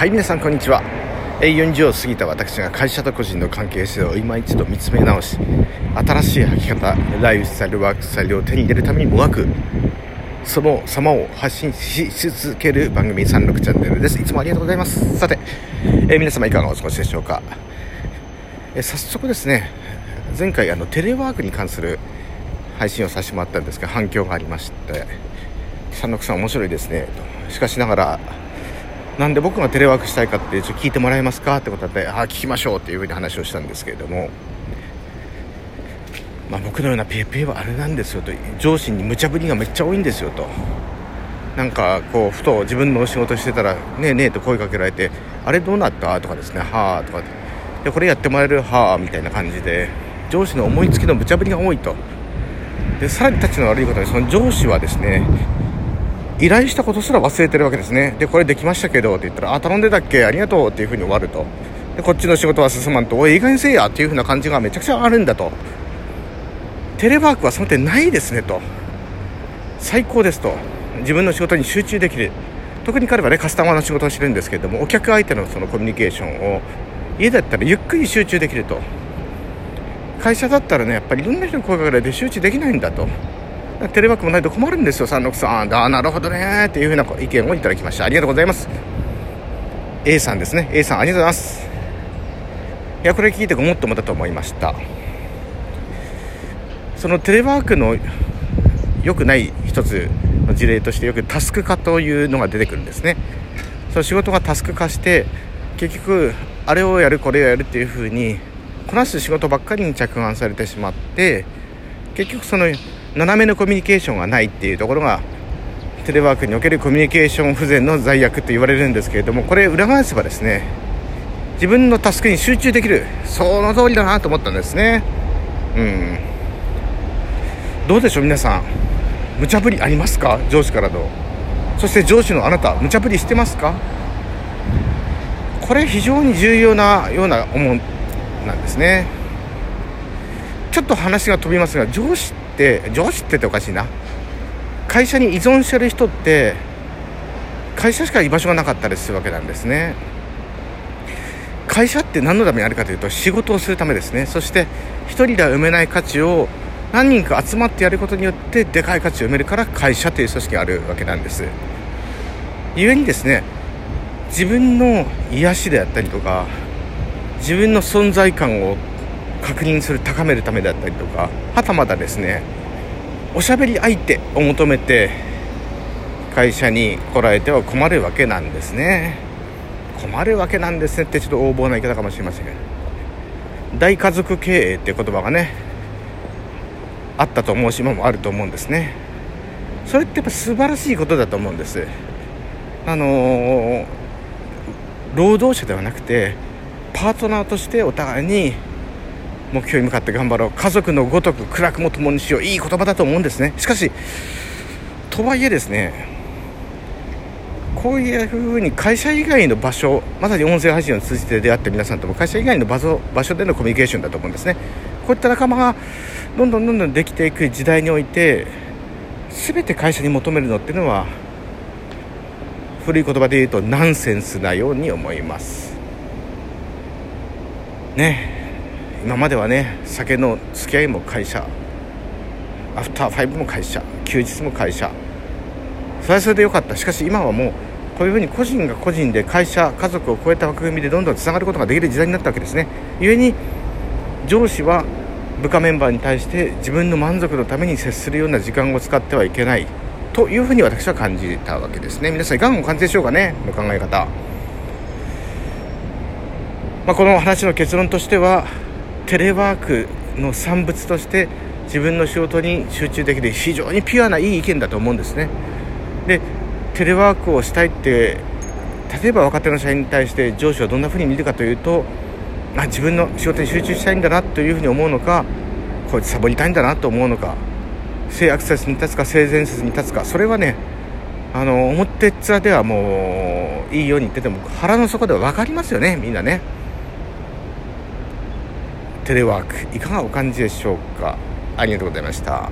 はい皆さんこんにちは。40を過ぎた私が会社と個人の関係性を今一度見つめ直し新しい生き方ライフスタイルワークスタイルを手に入れるためにもがく。その様を発信し続ける番組36チャンネルです。いつもありがとうございます。さて、えー、皆様いかがお過ごしでしょうか、えー、早速ですね前回あのテレワークに関する配信をさせてもらったんですが反響がありまして三六さん面白いですねと。しかしながらなんで僕がテレワークしたいかってちょっと聞いてもらえますかってことでああ聞きましょうっていうふうに話をしたんですけれども。まあ、僕のようなペーペーはあれなんですよと。上司に無茶ぶりがめっちゃ多いんですよと。なんかこうふと自分のお仕事してたら「ねえねえ」と声かけられて「あれどうなった?」とかですね「はあ」とかでこれやってもらえるはあみたいな感じで上司の思いつきの無茶ぶりが多いと。でさらに立ちの悪いことにその上司はですね依頼したことすら忘れてるわけですね。でこれできましたけどって言ったら「あ頼んでたっけ？ありがとう」っていうふうに終わると。でこっちの仕事は進まんと「おいいい加減せえや」っていうふうな感じがめちゃくちゃあるんだと。テレワークはその点ないですねと。最高ですと。自分の仕事に集中できる。特に彼はねカスタマーの仕事をしてるんですけれどもお客相手のそのコミュニケーションを家だったらゆっくり集中できると。会社だったらねやっぱりいろんな人に声がかけられて集中できないんだと。テレワークもないと困るんですよ、三六さん。ああ、なるほどね。っていうふうな意見をいただきました。ありがとうございます。A さんですね。A さん、ありがとうございます。いや、これ聞いてごもっともだと思いました。そのテレワークの良くない一つの事例としてよくタスク化というのが出てくるんですね。その仕事がタスク化して、結局、あれをやる、これをやるっていうふうに、こなす仕事ばっかりに着眼されてしまって、結局その斜めのコミュニケーションがないっていうところがテレワークにおけるコミュニケーション不全の罪悪と言われるんですけれどもこれ裏返せばですね自分のタスクに集中できるその通りだなと思ったんですね。うん。どうでしょう皆さん無茶ぶりありますか？上司からの。そして上司のあなた無茶ぶりしてますか？これ非常に重要なような思うなんですね。ちょっと話が飛びますが上司って上司ってっておかしいな。会社に依存してる人って会社しか居場所がなかったりするわけなんですね。会社って何のためにあるかというと仕事をするためですね。そして1人では埋めない価値を何人か集まってやることによってでかい価値を埋めるから会社という組織があるわけなんです。故にですね自分の癒しであったりとか自分の存在感を確認する高めるためだったりとかはたまたですねおしゃべり相手を求めて会社に来られては困るわけなんですね。困るわけなんですねってちょっと横暴な言い方かもしれませんけど。大家族経営っていう言葉がねあったと思うし今もあると思うんですね。それってやっぱ素晴らしいことだと思うんです。あのー、労働者ではなくてパートナーとしてお互いに目標に向かって頑張ろう。家族のごとく暗くも共にしよう。いい言葉だと思うんですね。しかしとはいえですねこういうふうに会社以外の場所まさに音声配信を通じて出会った皆さんとも会社以外の場所場所でのコミュニケーションだと思うんですね。こういった仲間がどんどんどんどんできていく時代において全て会社に求めるのっていうのは古い言葉で言うとナンセンスなように思います。ね。今まではね酒の付き合いも会社アフターファイブも会社休日も会社。それはそれでよかった。しかし今はもうこういうふうに個人が個人で会社家族を超えた枠組みでどんどんつながることができる時代になったわけですね。故に上司は部下メンバーに対して自分の満足のために接するような時間を使ってはいけないというふうに私は感じたわけですね。皆さんいかがお感じでしょうかねの考え方、まあ、この話の結論としてはテレワークの産物として自分の仕事に集中できる非常にピュアないい意見だと思うんですね。でテレワークをしたいって例えば若手の社員に対して上司はどんなふうに見るかというとあ自分の仕事に集中したいんだなというふうに思うのかこいつサボりたいんだなと思うのか性アクセスに立つか性善説に立つかそれはねあの表っ面ではもういいように言ってても腹の底では分かりますよねみんなね。テレワークいかがお感じでしょうか？ありがとうございました。